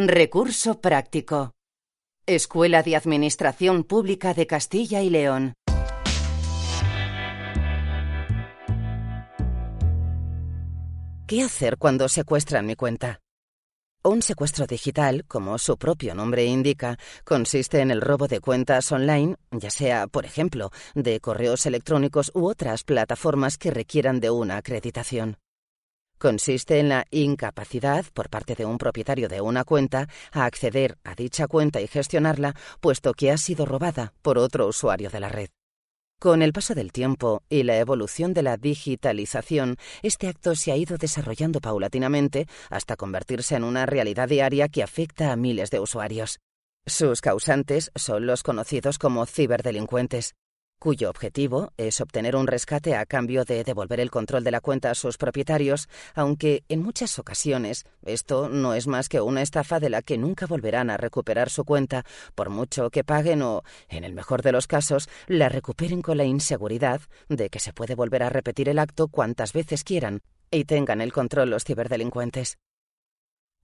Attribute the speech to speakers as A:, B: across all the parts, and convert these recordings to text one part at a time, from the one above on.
A: Recurso práctico. Escuela de Administración Pública de Castilla y León. ¿Qué hacer cuando secuestran mi cuenta? Un secuestro digital, como su propio nombre indica, consiste en el robo de cuentas online, ya sea, por ejemplo, de correos electrónicos u otras plataformas que requieran de una acreditación consiste en la incapacidad por parte de un propietario de una cuenta a acceder a dicha cuenta y gestionarla, puesto que ha sido robada por otro usuario de la red. Con el paso del tiempo y la evolución de la digitalización, este acto se ha ido desarrollando paulatinamente hasta convertirse en una realidad diaria que afecta a miles de usuarios. Sus causantes son los conocidos como ciberdelincuentes cuyo objetivo es obtener un rescate a cambio de devolver el control de la cuenta a sus propietarios, aunque en muchas ocasiones esto no es más que una estafa de la que nunca volverán a recuperar su cuenta, por mucho que paguen o, en el mejor de los casos, la recuperen con la inseguridad de que se puede volver a repetir el acto cuantas veces quieran y tengan el control los ciberdelincuentes.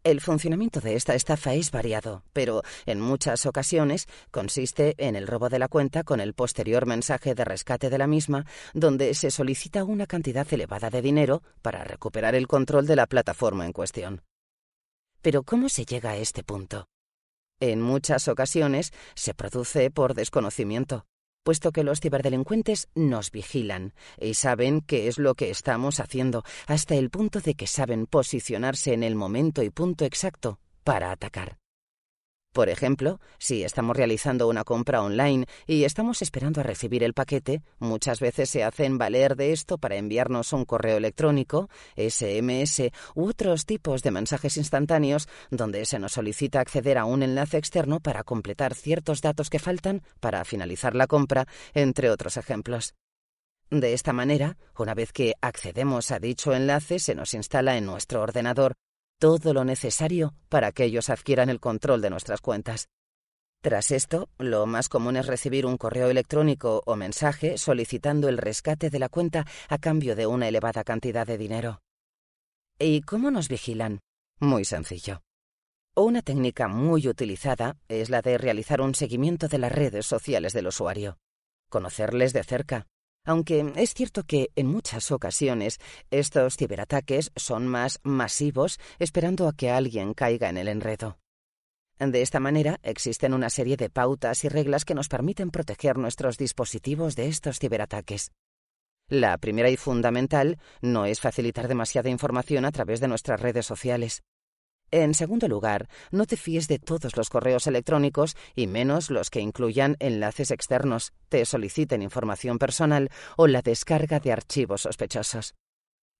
A: El funcionamiento de esta estafa es variado, pero en muchas ocasiones consiste en el robo de la cuenta con el posterior mensaje de rescate de la misma, donde se solicita una cantidad elevada de dinero para recuperar el control de la plataforma en cuestión. Pero ¿cómo se llega a este punto? En muchas ocasiones se produce por desconocimiento puesto que los ciberdelincuentes nos vigilan y saben qué es lo que estamos haciendo, hasta el punto de que saben posicionarse en el momento y punto exacto para atacar. Por ejemplo, si estamos realizando una compra online y estamos esperando a recibir el paquete, muchas veces se hacen valer de esto para enviarnos un correo electrónico, SMS u otros tipos de mensajes instantáneos donde se nos solicita acceder a un enlace externo para completar ciertos datos que faltan para finalizar la compra, entre otros ejemplos. De esta manera, una vez que accedemos a dicho enlace, se nos instala en nuestro ordenador todo lo necesario para que ellos adquieran el control de nuestras cuentas. Tras esto, lo más común es recibir un correo electrónico o mensaje solicitando el rescate de la cuenta a cambio de una elevada cantidad de dinero. ¿Y cómo nos vigilan? Muy sencillo. Una técnica muy utilizada es la de realizar un seguimiento de las redes sociales del usuario, conocerles de cerca, aunque es cierto que en muchas ocasiones estos ciberataques son más masivos esperando a que alguien caiga en el enredo. De esta manera, existen una serie de pautas y reglas que nos permiten proteger nuestros dispositivos de estos ciberataques. La primera y fundamental no es facilitar demasiada información a través de nuestras redes sociales. En segundo lugar, no te fíes de todos los correos electrónicos y menos los que incluyan enlaces externos, te soliciten información personal o la descarga de archivos sospechosos.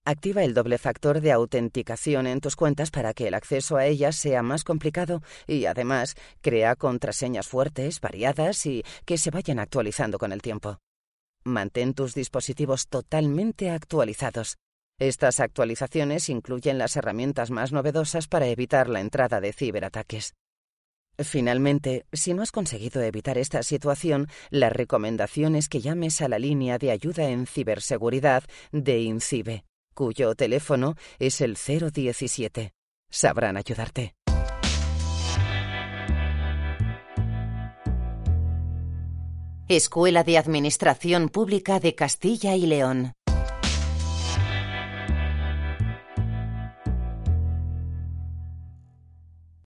A: Activa el doble factor de autenticación en tus cuentas para que el acceso a ellas sea más complicado y además crea contraseñas fuertes, variadas y que se vayan actualizando con el tiempo. Mantén tus dispositivos totalmente actualizados. Estas actualizaciones incluyen las herramientas más novedosas para evitar la entrada de ciberataques. Finalmente, si no has conseguido evitar esta situación, la recomendación es que llames a la línea de ayuda en ciberseguridad de INCIBE, cuyo teléfono es el 017. Sabrán ayudarte. Escuela de Administración Pública de Castilla y León.